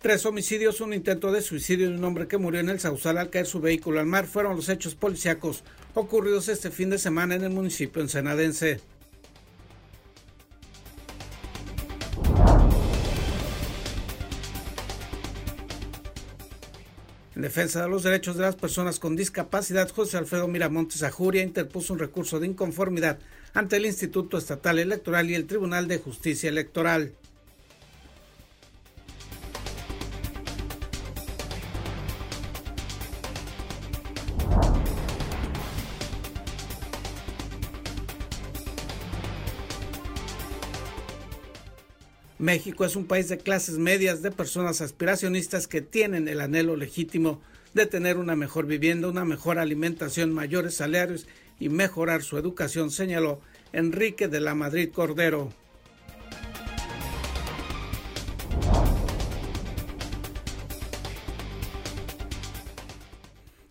Tres homicidios, un intento de suicidio de un hombre que murió en el Sausal al caer su vehículo al mar fueron los hechos policíacos ocurridos este fin de semana en el municipio ensenadense. En defensa de los derechos de las personas con discapacidad, José Alfredo Miramontes Ajuria interpuso un recurso de inconformidad ante el Instituto Estatal Electoral y el Tribunal de Justicia Electoral. México es un país de clases medias, de personas aspiracionistas que tienen el anhelo legítimo de tener una mejor vivienda, una mejor alimentación, mayores salarios y mejorar su educación, señaló Enrique de la Madrid Cordero.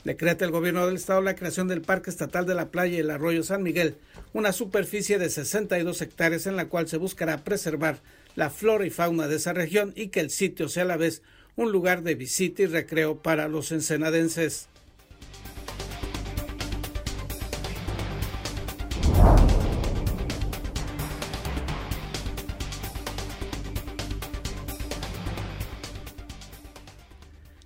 Decreta el gobierno del estado la creación del Parque Estatal de la Playa y el Arroyo San Miguel, una superficie de 62 hectáreas en la cual se buscará preservar la flora y fauna de esa región y que el sitio sea a la vez un lugar de visita y recreo para los ensenadenses.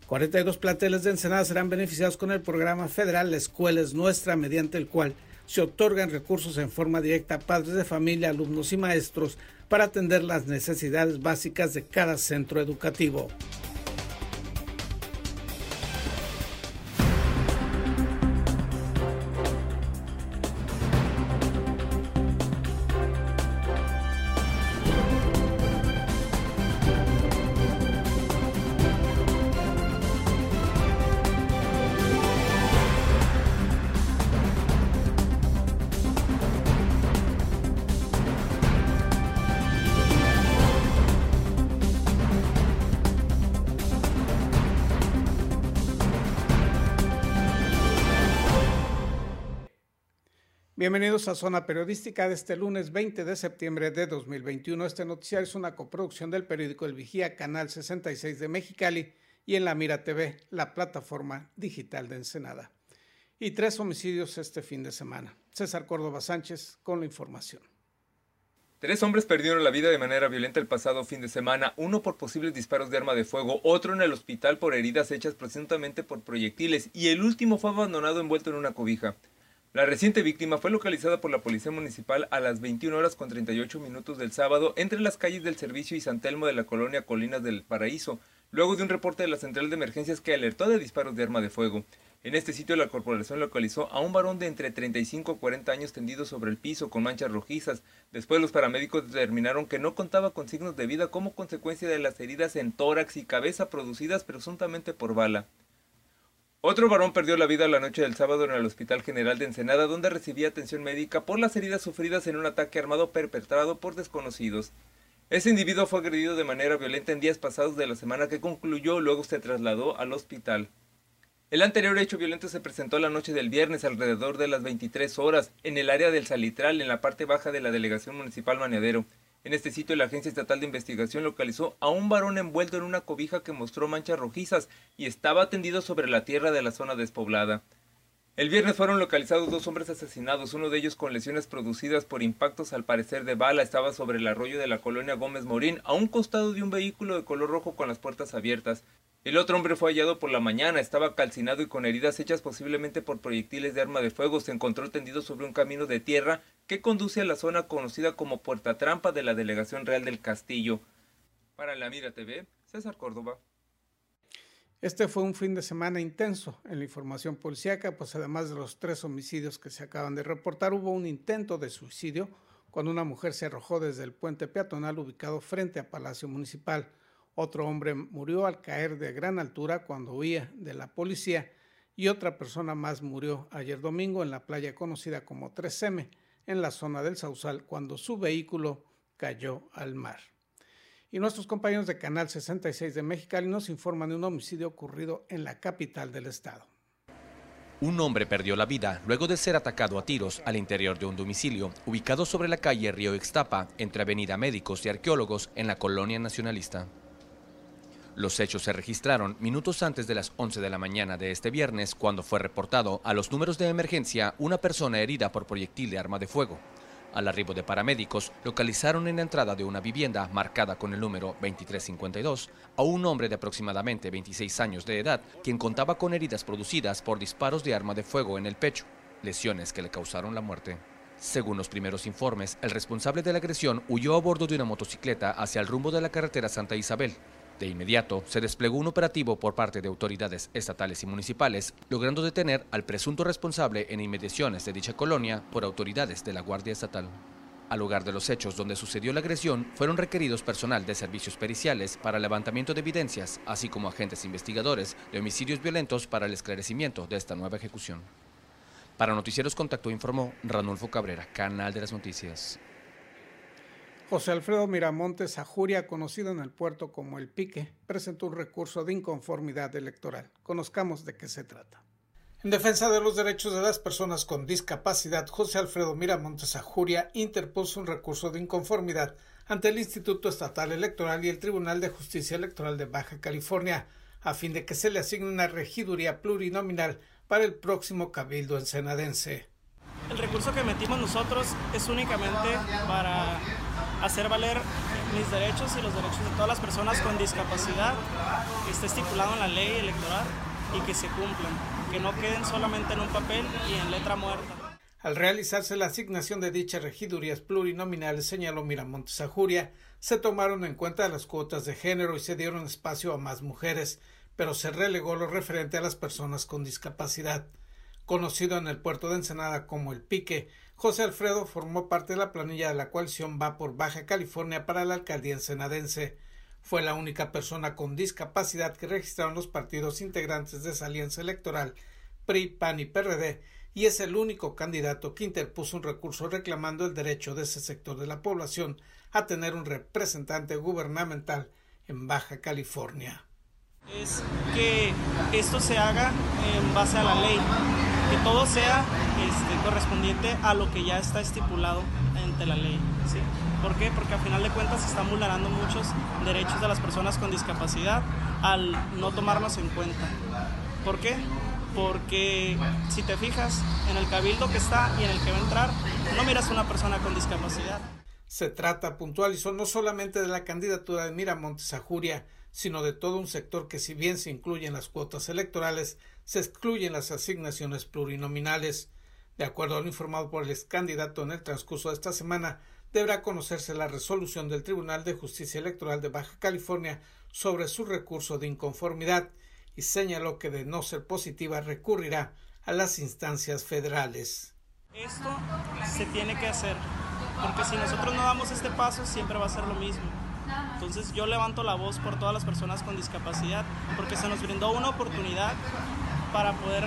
...42 planteles de Ensenada serán beneficiados con el programa federal La Escuela es Nuestra... ...mediante el cual se otorgan recursos en forma directa a padres de familia, alumnos y maestros para atender las necesidades básicas de cada centro educativo. Bienvenidos a Zona Periodística de este lunes 20 de septiembre de 2021. Este noticiario es una coproducción del periódico El Vigía, Canal 66 de Mexicali y en La Mira TV, la plataforma digital de Ensenada. Y tres homicidios este fin de semana. César Córdoba Sánchez con la información. Tres hombres perdieron la vida de manera violenta el pasado fin de semana, uno por posibles disparos de arma de fuego, otro en el hospital por heridas hechas presuntamente por proyectiles y el último fue abandonado envuelto en una cobija. La reciente víctima fue localizada por la Policía Municipal a las 21 horas con 38 minutos del sábado entre las calles del Servicio y San Telmo de la colonia Colinas del Paraíso, luego de un reporte de la Central de Emergencias que alertó de disparos de arma de fuego. En este sitio la corporación localizó a un varón de entre 35 y 40 años tendido sobre el piso con manchas rojizas. Después los paramédicos determinaron que no contaba con signos de vida como consecuencia de las heridas en tórax y cabeza producidas presuntamente por bala. Otro varón perdió la vida la noche del sábado en el Hospital General de Ensenada, donde recibía atención médica por las heridas sufridas en un ataque armado perpetrado por desconocidos. Ese individuo fue agredido de manera violenta en días pasados de la semana que concluyó, luego se trasladó al hospital. El anterior hecho violento se presentó la noche del viernes alrededor de las 23 horas en el área del Salitral, en la parte baja de la delegación municipal Maneadero. En este sitio, la Agencia Estatal de Investigación localizó a un varón envuelto en una cobija que mostró manchas rojizas y estaba tendido sobre la tierra de la zona despoblada. El viernes fueron localizados dos hombres asesinados, uno de ellos con lesiones producidas por impactos al parecer de bala, estaba sobre el arroyo de la colonia Gómez Morín, a un costado de un vehículo de color rojo con las puertas abiertas. El otro hombre fue hallado por la mañana, estaba calcinado y con heridas hechas posiblemente por proyectiles de arma de fuego. Se encontró tendido sobre un camino de tierra que conduce a la zona conocida como Puerta Trampa de la Delegación Real del Castillo. Para la Mira TV, César Córdoba. Este fue un fin de semana intenso en la información policíaca, pues además de los tres homicidios que se acaban de reportar, hubo un intento de suicidio cuando una mujer se arrojó desde el puente peatonal ubicado frente a Palacio Municipal. Otro hombre murió al caer de gran altura cuando huía de la policía y otra persona más murió ayer domingo en la playa conocida como 3M, en la zona del Sausal, cuando su vehículo cayó al mar. Y nuestros compañeros de Canal 66 de Mexicali nos informan de un homicidio ocurrido en la capital del estado. Un hombre perdió la vida luego de ser atacado a tiros al interior de un domicilio ubicado sobre la calle Río Extapa, entre Avenida Médicos y Arqueólogos, en la colonia nacionalista. Los hechos se registraron minutos antes de las 11 de la mañana de este viernes, cuando fue reportado a los números de emergencia una persona herida por proyectil de arma de fuego. Al arribo de paramédicos, localizaron en la entrada de una vivienda marcada con el número 2352 a un hombre de aproximadamente 26 años de edad, quien contaba con heridas producidas por disparos de arma de fuego en el pecho, lesiones que le causaron la muerte. Según los primeros informes, el responsable de la agresión huyó a bordo de una motocicleta hacia el rumbo de la carretera Santa Isabel. De inmediato, se desplegó un operativo por parte de autoridades estatales y municipales, logrando detener al presunto responsable en inmediaciones de dicha colonia por autoridades de la Guardia Estatal. Al lugar de los hechos donde sucedió la agresión, fueron requeridos personal de servicios periciales para el levantamiento de evidencias, así como agentes investigadores de homicidios violentos para el esclarecimiento de esta nueva ejecución. Para Noticieros Contacto informó Ranulfo Cabrera, Canal de las Noticias. José Alfredo Miramontes Ajuria, conocido en el puerto como El Pique, presentó un recurso de inconformidad electoral. Conozcamos de qué se trata. En defensa de los derechos de las personas con discapacidad, José Alfredo Miramontes Ajuria interpuso un recurso de inconformidad ante el Instituto Estatal Electoral y el Tribunal de Justicia Electoral de Baja California, a fin de que se le asigne una regiduría plurinominal para el próximo Cabildo ensenadense. El recurso que metimos nosotros es únicamente para hacer valer mis derechos y los derechos de todas las personas con discapacidad que esté estipulado en la ley electoral y que se cumplan, que no queden solamente en un papel y en letra muerta. Al realizarse la asignación de dichas regidurías plurinominales, señaló Miramontes Ajuria, se tomaron en cuenta las cuotas de género y se dieron espacio a más mujeres, pero se relegó lo referente a las personas con discapacidad. Conocido en el puerto de Ensenada como el Pique, José Alfredo formó parte de la planilla de la coalición Va por Baja California para la alcaldía ensenadense. Fue la única persona con discapacidad que registraron los partidos integrantes de esa alianza electoral PRI, PAN y PRD, y es el único candidato que interpuso un recurso reclamando el derecho de ese sector de la población a tener un representante gubernamental en Baja California es que esto se haga en base a la ley, que todo sea correspondiente a lo que ya está estipulado ante la ley. ¿sí? ¿Por qué? Porque al final de cuentas se están vulnerando muchos derechos de las personas con discapacidad al no tomarlos en cuenta. ¿Por qué? Porque si te fijas en el cabildo que está y en el que va a entrar, no miras a una persona con discapacidad. Se trata, puntualizó, no solamente de la candidatura de Miramontes a Juria, sino de todo un sector que si bien se incluyen las cuotas electorales, se excluyen las asignaciones plurinominales. De acuerdo a lo informado por el ex candidato en el transcurso de esta semana, deberá conocerse la resolución del Tribunal de Justicia Electoral de Baja California sobre su recurso de inconformidad y señaló que de no ser positiva recurrirá a las instancias federales. Esto se tiene que hacer, porque si nosotros no damos este paso siempre va a ser lo mismo. Entonces yo levanto la voz por todas las personas con discapacidad, porque se nos brindó una oportunidad para poder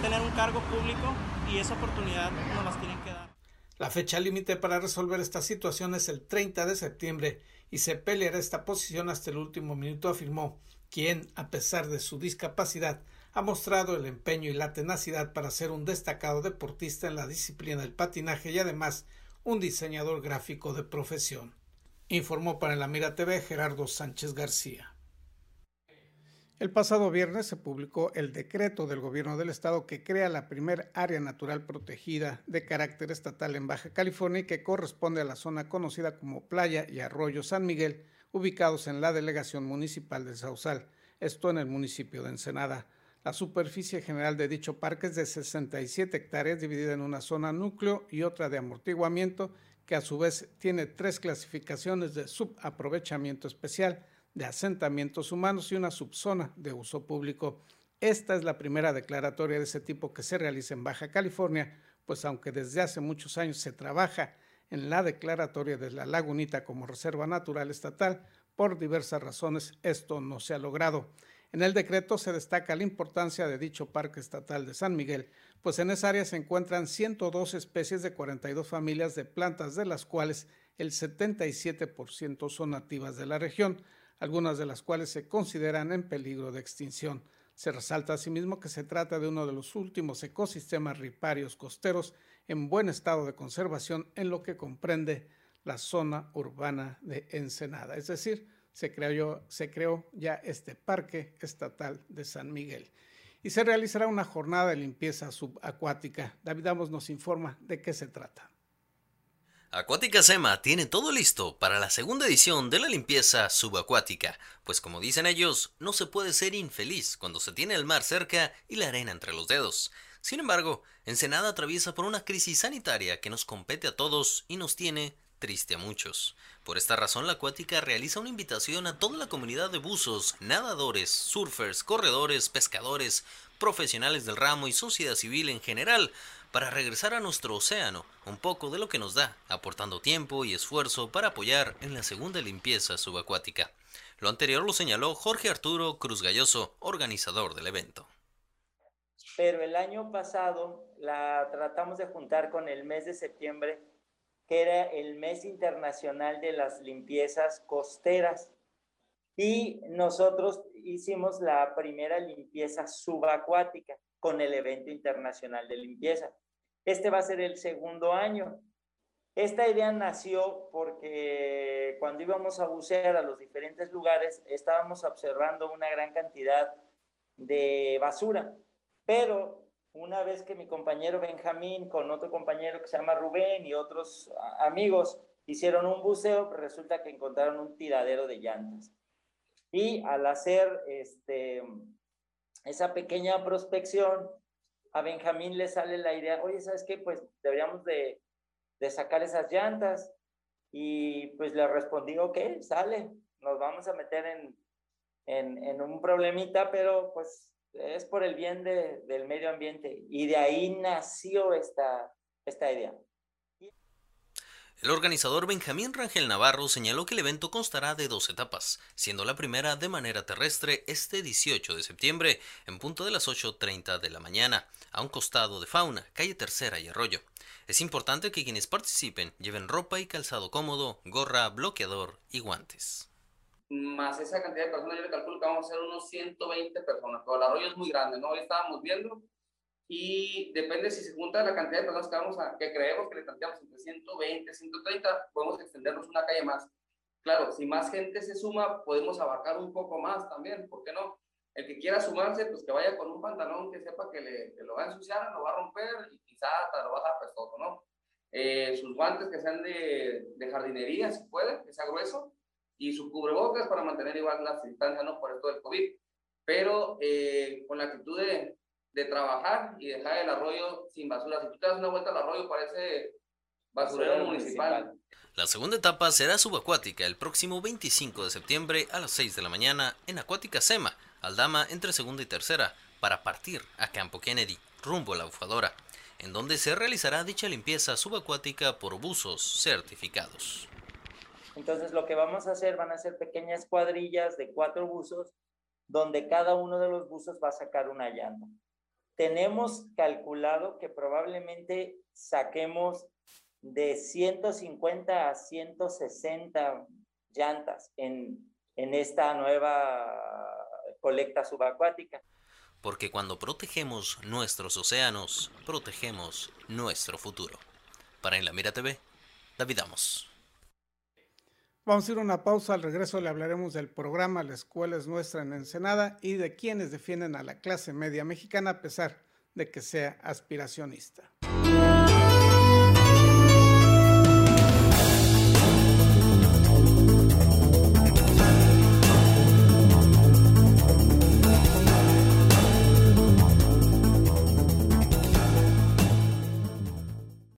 tener un cargo público y esa oportunidad nos las tienen que dar. La fecha límite para resolver esta situación es el 30 de septiembre y se peleará esta posición hasta el último minuto, afirmó, quien, a pesar de su discapacidad, ha mostrado el empeño y la tenacidad para ser un destacado deportista en la disciplina del patinaje y además un diseñador gráfico de profesión. Informó para la Mira TV Gerardo Sánchez García. El pasado viernes se publicó el decreto del gobierno del estado que crea la primer área natural protegida de carácter estatal en Baja California y que corresponde a la zona conocida como Playa y Arroyo San Miguel, ubicados en la delegación municipal de Sausal, esto en el municipio de Ensenada. La superficie general de dicho parque es de 67 hectáreas, dividida en una zona núcleo y otra de amortiguamiento que a su vez tiene tres clasificaciones de subaprovechamiento especial, de asentamientos humanos y una subzona de uso público. Esta es la primera declaratoria de ese tipo que se realiza en Baja California, pues aunque desde hace muchos años se trabaja en la declaratoria de la lagunita como reserva natural estatal, por diversas razones esto no se ha logrado. En el decreto se destaca la importancia de dicho Parque Estatal de San Miguel, pues en esa área se encuentran 102 especies de 42 familias de plantas, de las cuales el 77% son nativas de la región, algunas de las cuales se consideran en peligro de extinción. Se resalta asimismo que se trata de uno de los últimos ecosistemas riparios costeros en buen estado de conservación en lo que comprende la zona urbana de Ensenada, es decir, se creó, se creó ya este Parque Estatal de San Miguel y se realizará una jornada de limpieza subacuática. David Amos nos informa de qué se trata. Acuática Sema tiene todo listo para la segunda edición de la limpieza subacuática, pues como dicen ellos, no se puede ser infeliz cuando se tiene el mar cerca y la arena entre los dedos. Sin embargo, Ensenada atraviesa por una crisis sanitaria que nos compete a todos y nos tiene triste a muchos. Por esta razón, la Acuática realiza una invitación a toda la comunidad de buzos, nadadores, surfers, corredores, pescadores, profesionales del ramo y sociedad civil en general para regresar a nuestro océano un poco de lo que nos da, aportando tiempo y esfuerzo para apoyar en la segunda limpieza subacuática. Lo anterior lo señaló Jorge Arturo Cruz Galloso, organizador del evento. Pero el año pasado la tratamos de juntar con el mes de septiembre que era el mes internacional de las limpiezas costeras. Y nosotros hicimos la primera limpieza subacuática con el evento internacional de limpieza. Este va a ser el segundo año. Esta idea nació porque cuando íbamos a bucear a los diferentes lugares estábamos observando una gran cantidad de basura, pero una vez que mi compañero Benjamín con otro compañero que se llama Rubén y otros amigos hicieron un buceo, resulta que encontraron un tiradero de llantas. Y al hacer este, esa pequeña prospección, a Benjamín le sale la idea, oye, ¿sabes qué? Pues deberíamos de, de sacar esas llantas. Y pues le respondí, ok, sale, nos vamos a meter en, en, en un problemita, pero pues es por el bien del medio ambiente y de ahí nació esta, esta idea. El organizador Benjamín Rangel Navarro señaló que el evento constará de dos etapas, siendo la primera de manera terrestre este 18 de septiembre en punto de las 8.30 de la mañana, a un costado de Fauna, calle Tercera y Arroyo. Es importante que quienes participen lleven ropa y calzado cómodo, gorra, bloqueador y guantes más esa cantidad de personas, yo le calculo que vamos a ser unos 120 personas, pero el arroyo es muy grande, ¿no? Hoy estábamos viendo y depende si se junta la cantidad de personas que, vamos a, que creemos que le planteamos entre 120, 130, podemos extendernos una calle más. Claro, si más gente se suma, podemos abarcar un poco más también, ¿por qué no? El que quiera sumarse, pues que vaya con un pantalón que sepa que, le, que lo va a ensuciar, lo va a romper y quizá hasta lo va a dejar prestoso, ¿no? Eh, sus guantes que sean de, de jardinería, si puede, que sea grueso, y su cubrebocas para mantener igual la distancia, ¿no? Por esto del COVID. Pero eh, con la actitud de, de, trabajar y dejar el arroyo sin basura. Si tú te das una vuelta al arroyo, parece basurero municipal. La segunda etapa será subacuática el próximo 25 de septiembre a las 6 de la mañana en Acuática Sema, Aldama entre segunda y tercera, para partir a Campo Kennedy, rumbo a la bufadora, en donde se realizará dicha limpieza subacuática por buzos certificados. Entonces lo que vamos a hacer van a ser pequeñas cuadrillas de cuatro buzos donde cada uno de los buzos va a sacar una llanta. Tenemos calculado que probablemente saquemos de 150 a 160 llantas en, en esta nueva colecta subacuática. Porque cuando protegemos nuestros océanos, protegemos nuestro futuro. Para En la Mira TV, David Amos. Vamos a ir a una pausa. Al regreso le hablaremos del programa La Escuela es Nuestra en Ensenada y de quienes defienden a la clase media mexicana a pesar de que sea aspiracionista.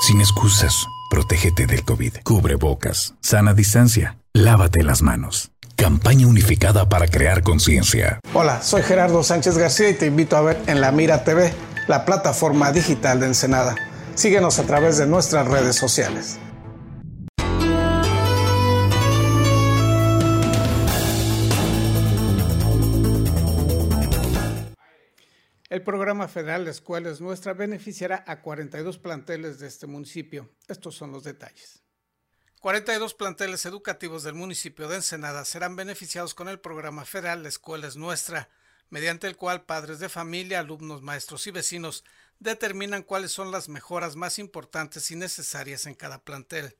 Sin excusas, protégete del COVID. Cubre bocas, sana distancia, lávate las manos. Campaña unificada para crear conciencia. Hola, soy Gerardo Sánchez García y te invito a ver en La Mira TV, la plataforma digital de Ensenada. Síguenos a través de nuestras redes sociales. El programa federal de Escuelas Nuestra beneficiará a 42 planteles de este municipio. Estos son los detalles. 42 planteles educativos del municipio de Ensenada serán beneficiados con el programa federal de Escuelas Nuestra, mediante el cual padres de familia, alumnos, maestros y vecinos determinan cuáles son las mejoras más importantes y necesarias en cada plantel.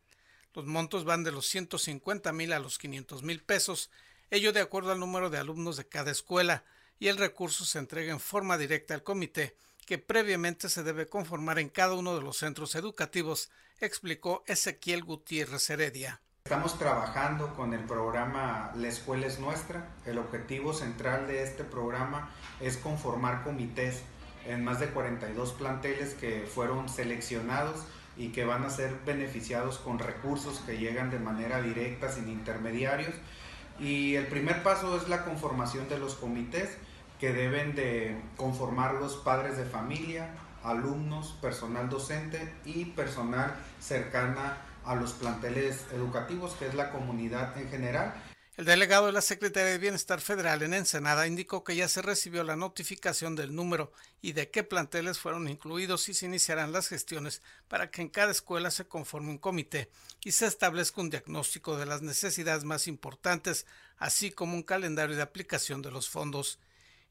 Los montos van de los 150 mil a los 500 mil pesos, ello de acuerdo al número de alumnos de cada escuela y el recurso se entrega en forma directa al comité que previamente se debe conformar en cada uno de los centros educativos, explicó Ezequiel Gutiérrez Heredia. Estamos trabajando con el programa La Escuela es Nuestra. El objetivo central de este programa es conformar comités en más de 42 planteles que fueron seleccionados y que van a ser beneficiados con recursos que llegan de manera directa, sin intermediarios. Y el primer paso es la conformación de los comités que deben de conformar los padres de familia, alumnos, personal docente y personal cercana a los planteles educativos, que es la comunidad en general. El delegado de la Secretaría de Bienestar Federal en Ensenada indicó que ya se recibió la notificación del número y de qué planteles fueron incluidos y se iniciarán las gestiones para que en cada escuela se conforme un comité y se establezca un diagnóstico de las necesidades más importantes, así como un calendario de aplicación de los fondos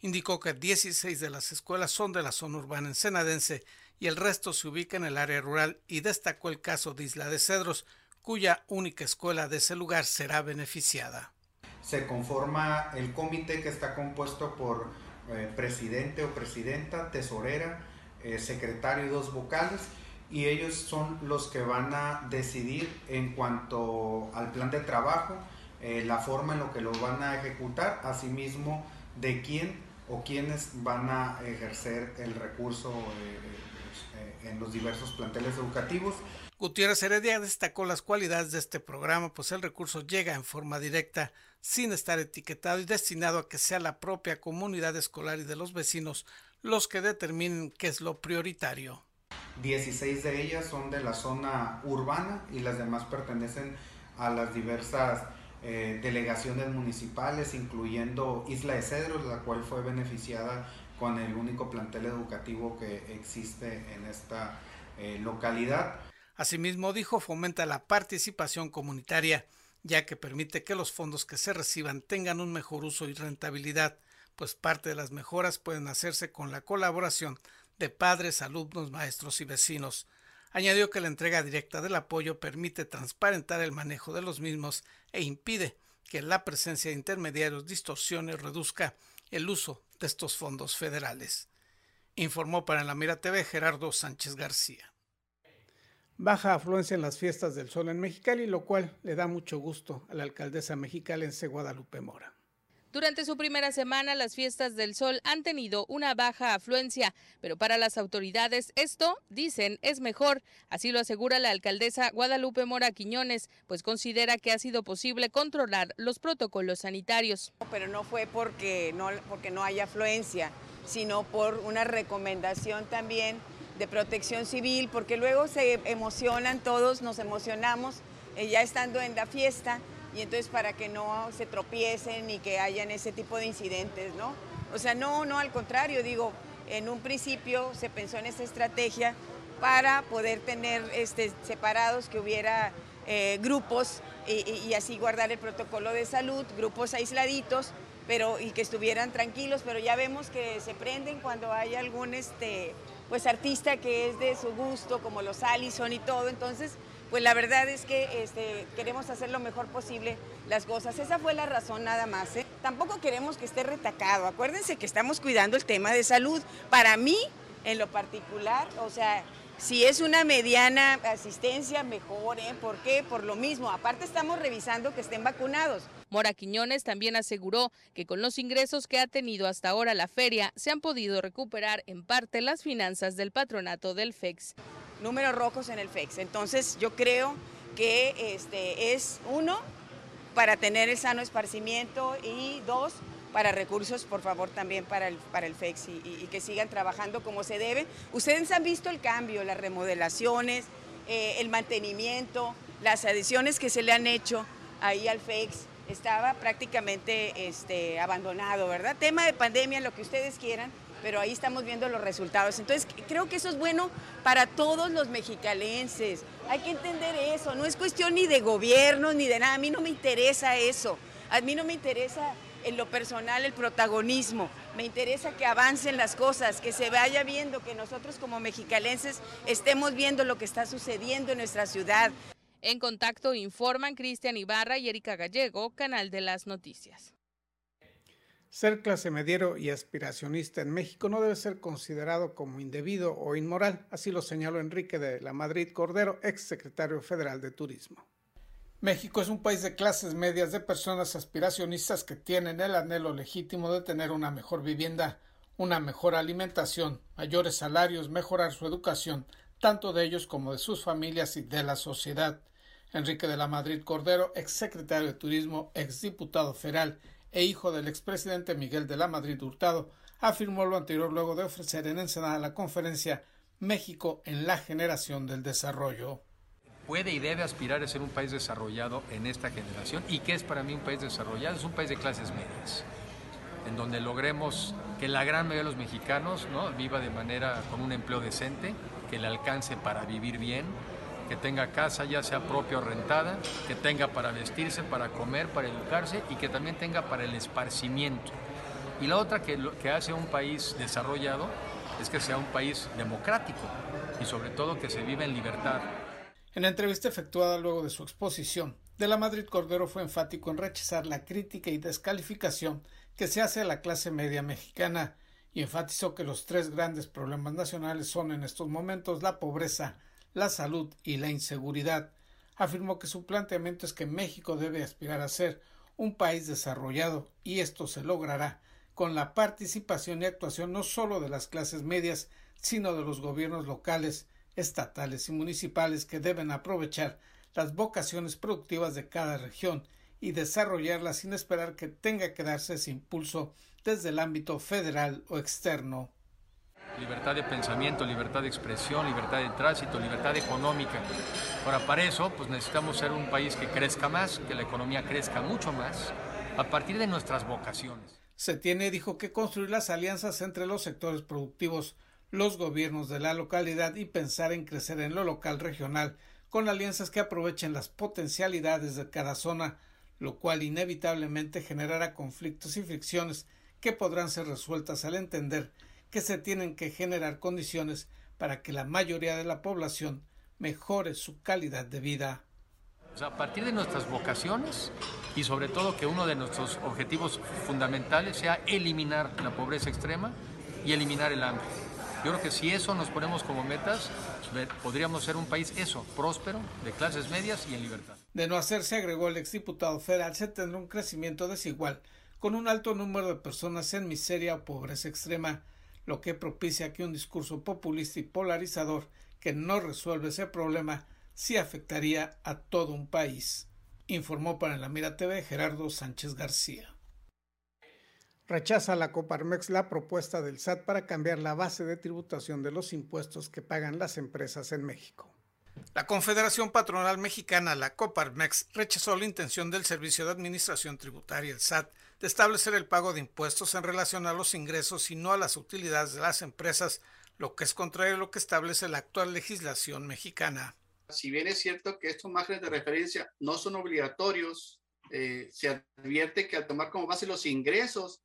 indicó que 16 de las escuelas son de la zona urbana ensenadense y el resto se ubica en el área rural y destacó el caso de Isla de Cedros, cuya única escuela de ese lugar será beneficiada. Se conforma el comité que está compuesto por eh, presidente o presidenta, tesorera, eh, secretario y dos vocales y ellos son los que van a decidir en cuanto al plan de trabajo, eh, la forma en lo que lo van a ejecutar, asimismo de quién o quienes van a ejercer el recurso eh, eh, en los diversos planteles educativos. Gutiérrez Heredia destacó las cualidades de este programa, pues el recurso llega en forma directa, sin estar etiquetado y destinado a que sea la propia comunidad escolar y de los vecinos los que determinen qué es lo prioritario. 16 de ellas son de la zona urbana y las demás pertenecen a las diversas eh, delegaciones municipales, incluyendo Isla de Cedros, la cual fue beneficiada con el único plantel educativo que existe en esta eh, localidad. Asimismo, dijo, fomenta la participación comunitaria, ya que permite que los fondos que se reciban tengan un mejor uso y rentabilidad, pues parte de las mejoras pueden hacerse con la colaboración de padres, alumnos, maestros y vecinos. Añadió que la entrega directa del apoyo permite transparentar el manejo de los mismos e impide que la presencia de intermediarios distorsione o reduzca el uso de estos fondos federales. Informó para la Mira TV Gerardo Sánchez García. Baja afluencia en las fiestas del sol en Mexicali, lo cual le da mucho gusto a la alcaldesa mexicalense Guadalupe Mora. Durante su primera semana, las fiestas del sol han tenido una baja afluencia, pero para las autoridades esto, dicen, es mejor. Así lo asegura la alcaldesa Guadalupe Mora Quiñones, pues considera que ha sido posible controlar los protocolos sanitarios. Pero no fue porque no, porque no haya afluencia, sino por una recomendación también de protección civil, porque luego se emocionan todos, nos emocionamos eh, ya estando en la fiesta y entonces para que no se tropiecen y que hayan ese tipo de incidentes, ¿no? O sea, no, no, al contrario, digo, en un principio se pensó en esta estrategia para poder tener este, separados, que hubiera eh, grupos y, así guardar el protocolo de salud, grupos aisladitos, pero y que estuvieran tranquilos, pero ya vemos que se prenden cuando hay algún este, pues artista que es de su gusto, como los Allison y todo. Entonces, pues la verdad es que este, queremos hacer lo mejor posible las cosas. Esa fue la razón nada más. ¿eh? Tampoco queremos que esté retacado. Acuérdense que estamos cuidando el tema de salud. Para mí, en lo particular, o sea, si es una mediana asistencia, mejor, ¿eh? ¿Por qué? Por lo mismo. Aparte estamos revisando que estén vacunados. Mora Quiñones también aseguró que con los ingresos que ha tenido hasta ahora la feria se han podido recuperar en parte las finanzas del patronato del FEX. Números rojos en el FEX. Entonces yo creo que este es uno para tener el sano esparcimiento y dos para recursos, por favor, también para el, para el FEX y, que sigan trabajando como se debe. Ustedes han visto el cambio, las remodelaciones, eh, el mantenimiento, las adiciones que se le han hecho ahí al FEX. Estaba prácticamente este, abandonado, ¿verdad? Tema de pandemia, lo que ustedes quieran, pero ahí estamos viendo los resultados. Entonces, creo que eso es bueno para todos los mexicalenses. Hay que entender eso, no es cuestión ni de gobierno ni de nada, a mí no me interesa eso. A mí no me interesa en lo personal el protagonismo. Me interesa que avancen las cosas, que se vaya viendo, que nosotros como mexicalenses estemos viendo lo que está sucediendo en nuestra ciudad. En contacto informan Cristian Ibarra y Erika Gallego, Canal de las Noticias. Ser clase mediero y aspiracionista en México no debe ser considerado como indebido o inmoral, así lo señaló Enrique de la Madrid Cordero, ex secretario federal de Turismo. México es un país de clases medias de personas aspiracionistas que tienen el anhelo legítimo de tener una mejor vivienda, una mejor alimentación, mayores salarios, mejorar su educación, tanto de ellos como de sus familias y de la sociedad. Enrique de la Madrid Cordero, ex secretario de Turismo, ex diputado federal e hijo del expresidente Miguel de la Madrid Hurtado, afirmó lo anterior luego de ofrecer en Ensenada la conferencia México en la generación del desarrollo puede y debe aspirar a ser un país desarrollado en esta generación. ¿Y qué es para mí un país desarrollado? Es un país de clases medias, en donde logremos que la gran mayoría de los mexicanos ¿no? viva de manera con un empleo decente, que le alcance para vivir bien, que tenga casa ya sea propia o rentada, que tenga para vestirse, para comer, para educarse y que también tenga para el esparcimiento. Y la otra que, que hace un país desarrollado es que sea un país democrático y sobre todo que se viva en libertad. En la entrevista efectuada luego de su exposición, de la Madrid Cordero fue enfático en rechazar la crítica y descalificación que se hace a la clase media mexicana y enfatizó que los tres grandes problemas nacionales son en estos momentos la pobreza, la salud y la inseguridad. Afirmó que su planteamiento es que México debe aspirar a ser un país desarrollado y esto se logrará con la participación y actuación no solo de las clases medias, sino de los gobiernos locales, estatales y municipales que deben aprovechar las vocaciones productivas de cada región y desarrollarlas sin esperar que tenga que darse ese impulso desde el ámbito federal o externo. Libertad de pensamiento, libertad de expresión, libertad de tránsito, libertad económica. Ahora, para eso, pues necesitamos ser un país que crezca más, que la economía crezca mucho más, a partir de nuestras vocaciones. Se tiene, dijo, que construir las alianzas entre los sectores productivos los gobiernos de la localidad y pensar en crecer en lo local regional con alianzas que aprovechen las potencialidades de cada zona, lo cual inevitablemente generará conflictos y fricciones que podrán ser resueltas al entender que se tienen que generar condiciones para que la mayoría de la población mejore su calidad de vida. a partir de nuestras vocaciones y sobre todo que uno de nuestros objetivos fundamentales sea eliminar la pobreza extrema y eliminar el hambre. Yo creo que si eso nos ponemos como metas, podríamos ser un país eso, próspero, de clases medias y en libertad. De no hacerse, agregó el exdiputado federal, se tendrá un crecimiento desigual, con un alto número de personas en miseria o pobreza extrema, lo que propicia que un discurso populista y polarizador que no resuelve ese problema sí afectaría a todo un país. Informó para la Mira TV Gerardo Sánchez García. Rechaza la Coparmex la propuesta del SAT para cambiar la base de tributación de los impuestos que pagan las empresas en México. La Confederación Patronal Mexicana, la Coparmex, rechazó la intención del Servicio de Administración Tributaria, el SAT, de establecer el pago de impuestos en relación a los ingresos y no a las utilidades de las empresas, lo que es contrario a lo que establece la actual legislación mexicana. Si bien es cierto que estos márgenes de referencia no son obligatorios, eh, se advierte que al tomar como base los ingresos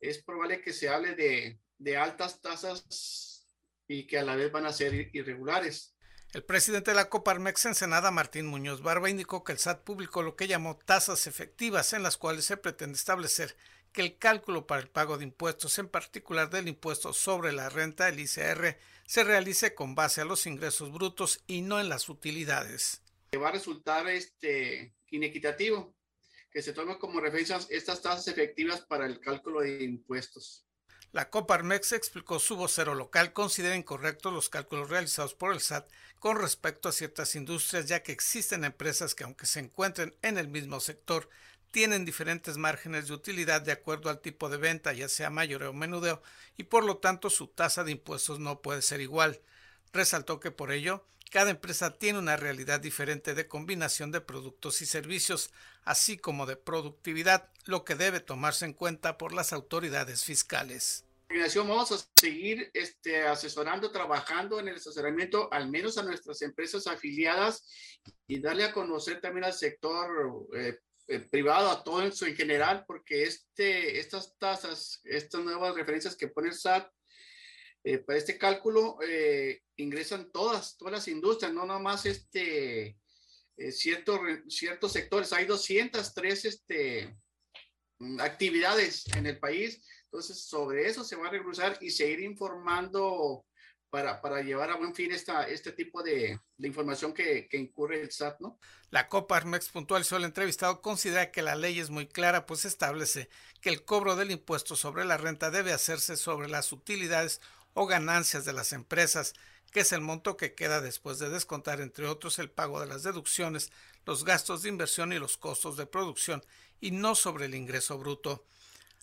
es probable que se hable de, altas tasas y que a la vez van a ser irregulares. El presidente de la Coparmex Ensenada, Martín Muñoz Barba, indicó que el SAT publicó lo que llamó tasas efectivas en las cuales se pretende establecer que el cálculo para el pago de impuestos, en particular del impuesto sobre la renta, el ICR, se realice con base a los ingresos brutos y no en las utilidades. Va a resultar este, inequitativo que se tomen como referencia estas tasas efectivas para el cálculo de impuestos. La Coparmex explicó su vocero local considera incorrectos los cálculos realizados por el SAT con respecto a ciertas industrias, ya que existen empresas que aunque se encuentren en el mismo sector, tienen diferentes márgenes de utilidad de acuerdo al tipo de venta, ya sea mayoreo o menudeo, y por lo tanto su tasa de impuestos no puede ser igual. Resaltó que por ello, cada empresa tiene una realidad diferente de combinación de productos y servicios, así como de productividad, lo que debe tomarse en cuenta por las autoridades fiscales. Vamos a seguir este, asesorando, trabajando en el asesoramiento, al menos a nuestras empresas afiliadas y darle a conocer también al sector eh, eh, privado, a todo eso en general, porque este, estas tasas, estas nuevas referencias que pone el SAT eh, para este cálculo, ingresan todas, todas las industrias, no nada más este, eh, ciertos, ciertos sectores. Hay 203 este, mm, actividades en el país. Entonces, sobre eso se va a regresar y seguir informando para, para, llevar a buen fin esta, este tipo de, de información que, incurre el SAT, ¿no? La Coparmex puntualizó el entrevistado considera que la ley es muy clara, pues establece que el cobro del impuesto sobre la renta debe hacerse sobre las utilidades o ganancias de las empresas que es el monto que queda después de descontar, entre otros, el pago de las deducciones, los gastos de inversión y los costos de producción, y no sobre el ingreso bruto.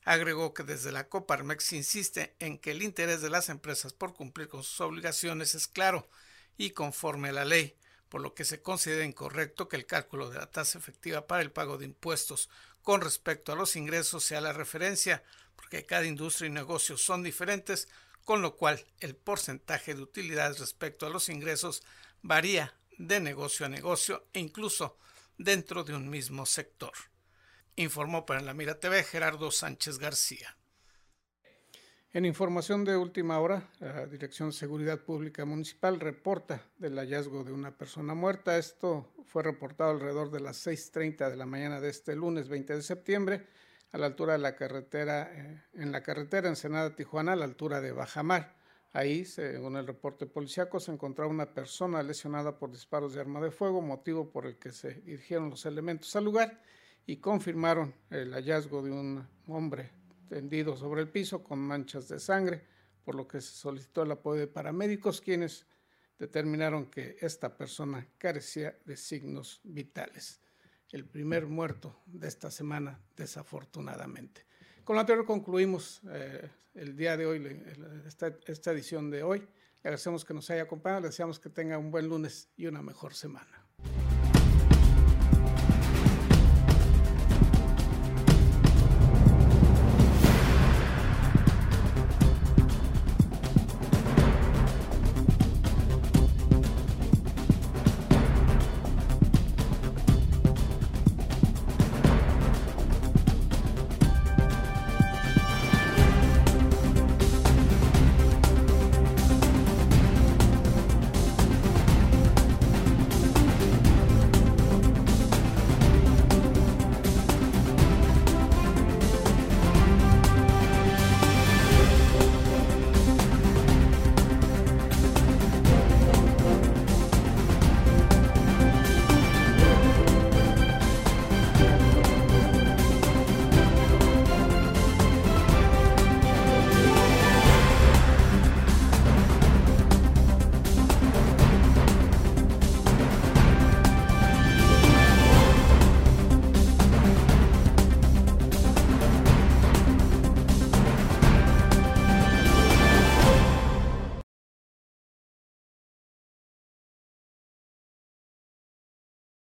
Agregó que desde la Coparmex insiste en que el interés de las empresas por cumplir con sus obligaciones es claro y conforme a la ley, por lo que se considera incorrecto que el cálculo de la tasa efectiva para el pago de impuestos con respecto a los ingresos sea la referencia, porque cada industria y negocio son diferentes, con lo cual el porcentaje de utilidades respecto a los ingresos varía de negocio a negocio e incluso dentro de un mismo sector. Informó para la Mira TV Gerardo Sánchez García. En información de última hora, la Dirección de Seguridad Pública Municipal reporta del hallazgo de una persona muerta. Esto fue reportado alrededor de las 6.30 de la mañana de este lunes 20 de septiembre a la altura de la carretera, eh, en la carretera Ensenada-Tijuana, a la altura de Bajamar. Ahí, según el reporte policiaco, se encontraba una persona lesionada por disparos de arma de fuego, motivo por el que se dirigieron los elementos al lugar y confirmaron el hallazgo de un hombre tendido sobre el piso con manchas de sangre, por lo que se solicitó el apoyo de paramédicos, quienes determinaron que esta persona carecía de signos vitales el primer muerto de esta semana, desafortunadamente. Con lo anterior concluimos eh, el día de hoy, esta, esta edición de hoy. Le agradecemos que nos haya acompañado, le deseamos que tenga un buen lunes y una mejor semana.